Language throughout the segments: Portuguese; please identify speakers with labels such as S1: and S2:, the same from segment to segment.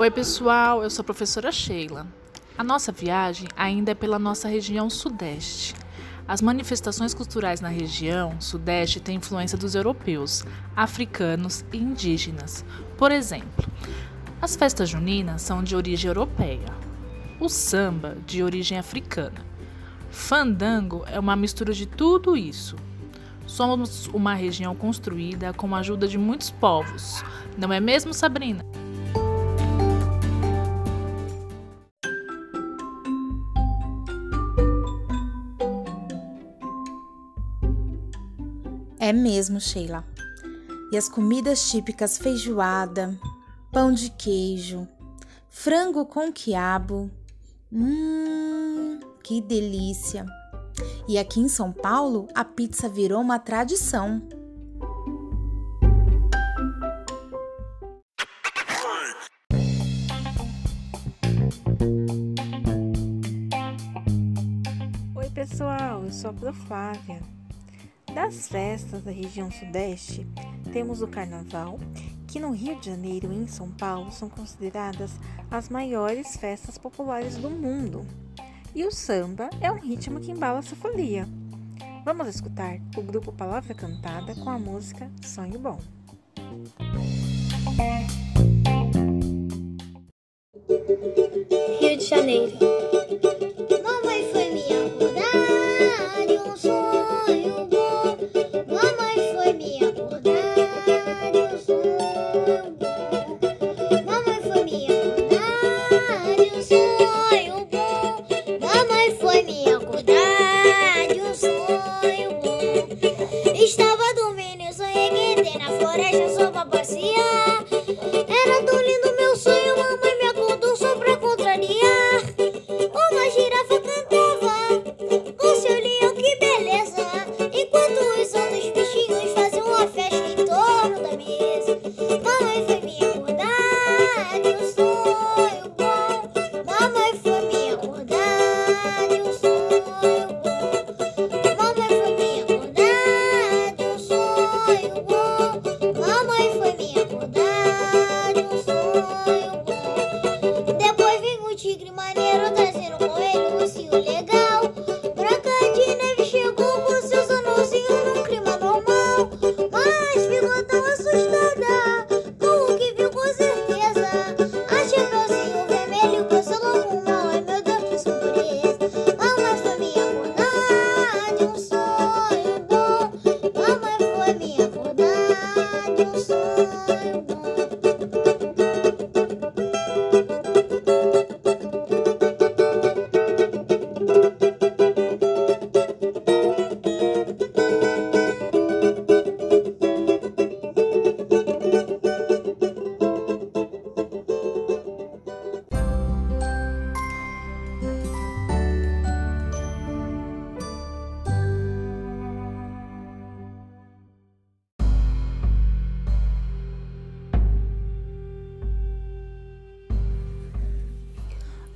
S1: Oi, pessoal, eu sou a professora Sheila. A nossa viagem ainda é pela nossa região Sudeste. As manifestações culturais na região Sudeste têm influência dos europeus, africanos e indígenas. Por exemplo, as festas juninas são de origem europeia, o samba de origem africana. Fandango é uma mistura de tudo isso. Somos uma região construída com a ajuda de muitos povos, não é mesmo, Sabrina?
S2: É mesmo, Sheila. E as comidas típicas feijoada, pão de queijo, frango com quiabo. Hum, que delícia! E aqui em São Paulo, a pizza virou uma tradição.
S3: Oi, pessoal, eu sou a Flávia. Das festas da região Sudeste, temos o Carnaval, que no Rio de Janeiro e em São Paulo são consideradas as maiores festas populares do mundo. E o samba é um ritmo que embala essa folia. Vamos escutar o grupo Palavra Cantada com a música Sonho Bom.
S4: Rio de Janeiro.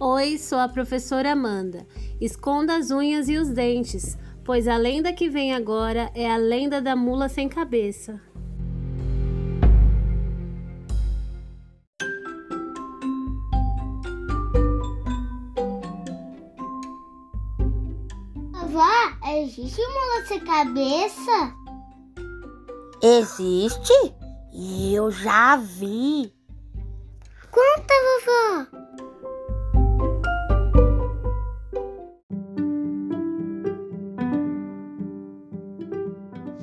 S5: Oi, sou a professora Amanda. Esconda as unhas e os dentes, pois a lenda que vem agora é a lenda da mula sem cabeça.
S6: Vó, existe mula sem cabeça?
S7: Existe? Eu já vi.
S6: Conta, vovó.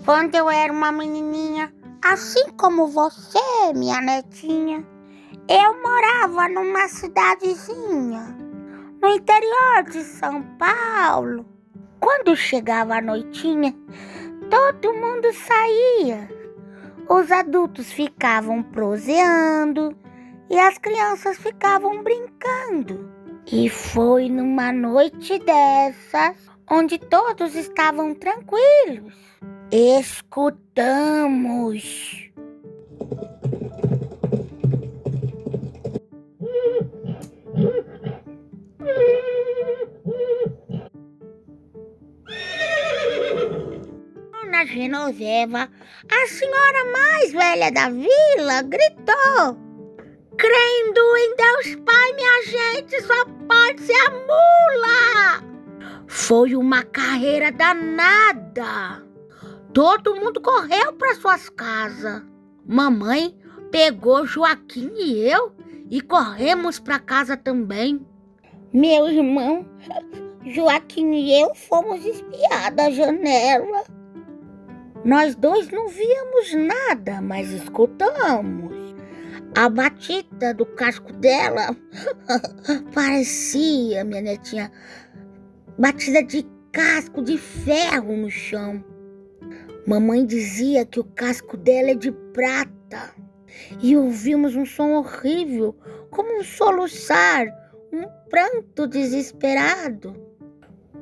S7: Quando eu era uma menininha, assim como você, minha netinha, eu morava numa cidadezinha no interior de São Paulo. Quando chegava a noitinha, todo mundo saía. Os adultos ficavam proseando e as crianças ficavam brincando. E foi numa noite dessas onde todos estavam tranquilos escutamos. Dona Genoveva, a senhora mais velha da vila, gritou: Crendo em Deus Pai, minha gente, só pode ser a mula. Foi uma carreira danada. Todo mundo correu para suas casas. Mamãe pegou Joaquim e eu e corremos para casa também. Meu irmão, Joaquim e eu fomos espiar da janela. Nós dois não víamos nada, mas escutamos. A batida do casco dela parecia, minha netinha, batida de casco de ferro no chão. Mamãe dizia que o casco dela é de prata. E ouvimos um som horrível, como um soluçar, um pranto desesperado.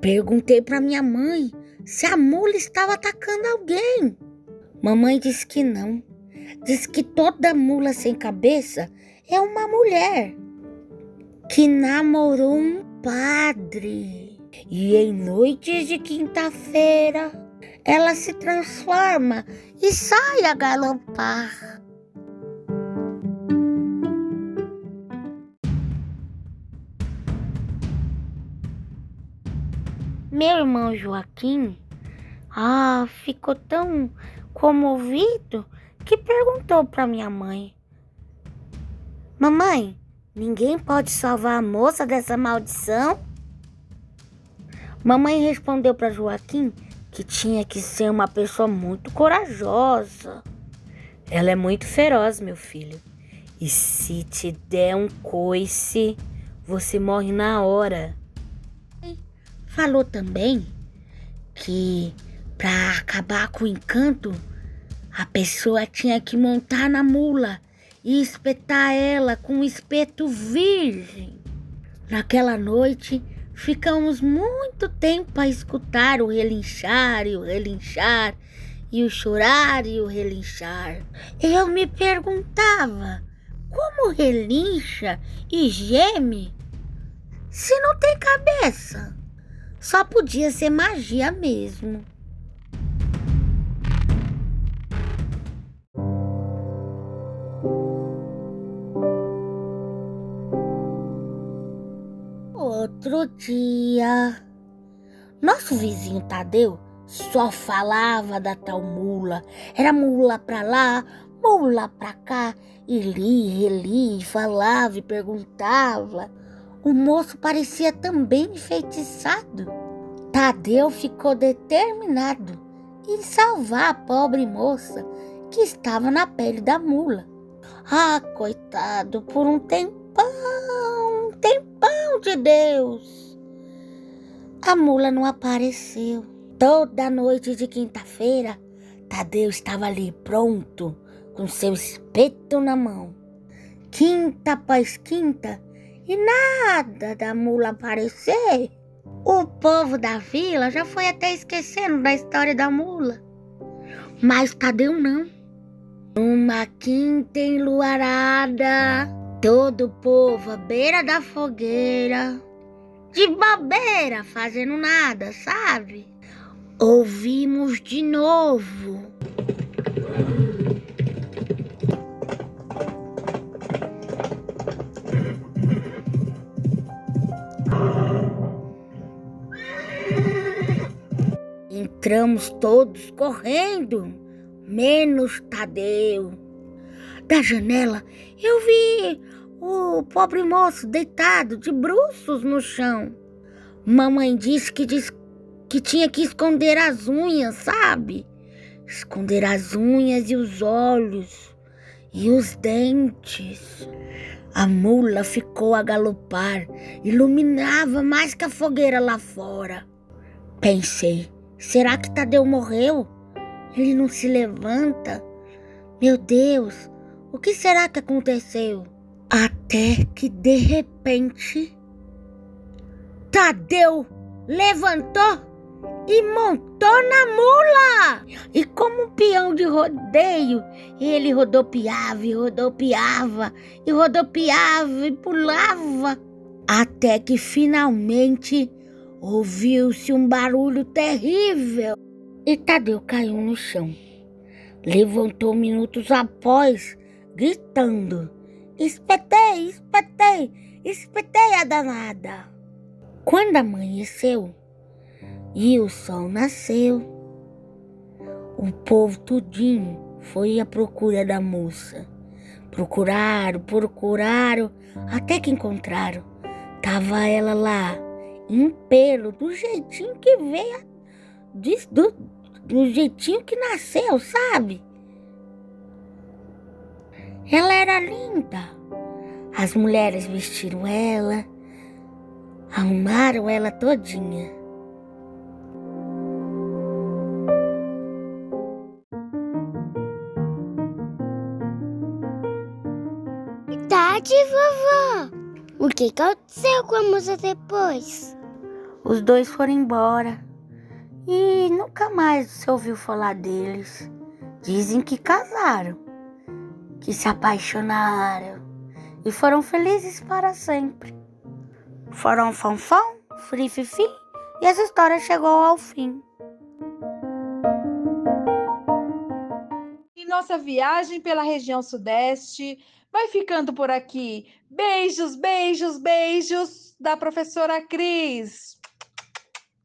S7: Perguntei para minha mãe se a mula estava atacando alguém. Mamãe disse que não. Diz que toda mula sem cabeça é uma mulher que namorou um padre. E em noites de quinta-feira, ela se transforma e sai a galopar. Meu irmão Joaquim, ah, ficou tão comovido que perguntou para minha mãe: Mamãe, ninguém pode salvar a moça dessa maldição? Mamãe respondeu para Joaquim que tinha que ser uma pessoa muito corajosa.
S4: Ela é muito feroz, meu filho. E se te der um coice, você morre na hora.
S7: Falou também que para acabar com o encanto, a pessoa tinha que montar na mula e espetar ela com um espeto virgem. Naquela noite, ficamos muito tempo a escutar o relinchar e o relinchar e o chorar e o relinchar. Eu me perguntava como relincha e geme se não tem cabeça. Só podia ser magia mesmo. Outro dia, nosso vizinho Tadeu só falava da tal mula. Era mula pra lá, mula pra cá, e lia, relia, falava e perguntava. O moço parecia também enfeitiçado. Tadeu ficou determinado em salvar a pobre moça que estava na pele da mula. Ah, coitado, por um tempão, de Deus. A mula não apareceu. Toda noite de quinta-feira, Tadeu estava ali pronto, com seu espeto na mão. Quinta após quinta, e nada da mula aparecer. O povo da vila já foi até esquecendo da história da mula. Mas Tadeu não. Uma quinta enluarada, todo o povo à beira da fogueira, de bobeira, fazendo nada, sabe? Ouvimos de novo. Entramos todos correndo, menos Tadeu. Da janela eu vi o pobre moço deitado de bruços no chão. Mamãe disse que, disse que tinha que esconder as unhas, sabe? Esconder as unhas e os olhos e os dentes. A mula ficou a galopar, iluminava mais que a fogueira lá fora. Pensei, Será que Tadeu morreu? Ele não se levanta? Meu Deus, o que será que aconteceu? Até que de repente Tadeu levantou e montou na mula. E como um peão de rodeio, ele rodopiava e rodopiava e rodopiava e pulava até que finalmente Ouviu-se um barulho terrível e Tadeu caiu no chão. Levantou minutos após, gritando Espetei, espetei, espetei a danada. Quando amanheceu e o sol nasceu, o povo tudinho foi à procura da moça. Procuraram, procuraram, até que encontraram. Tava ela lá, em pelo, do jeitinho que veio, do, do jeitinho que nasceu, sabe? Ela era linda. As mulheres vestiram ela, arrumaram ela todinha.
S6: Verdade, vovó. O que aconteceu com a moça depois?
S7: Os dois foram embora e nunca mais se ouviu falar deles. Dizem que casaram, que se apaixonaram e foram felizes para sempre. Foram fanfão, frififi e essa história chegou ao fim.
S8: E nossa viagem pela região sudeste vai ficando por aqui. Beijos, beijos, beijos da professora Cris.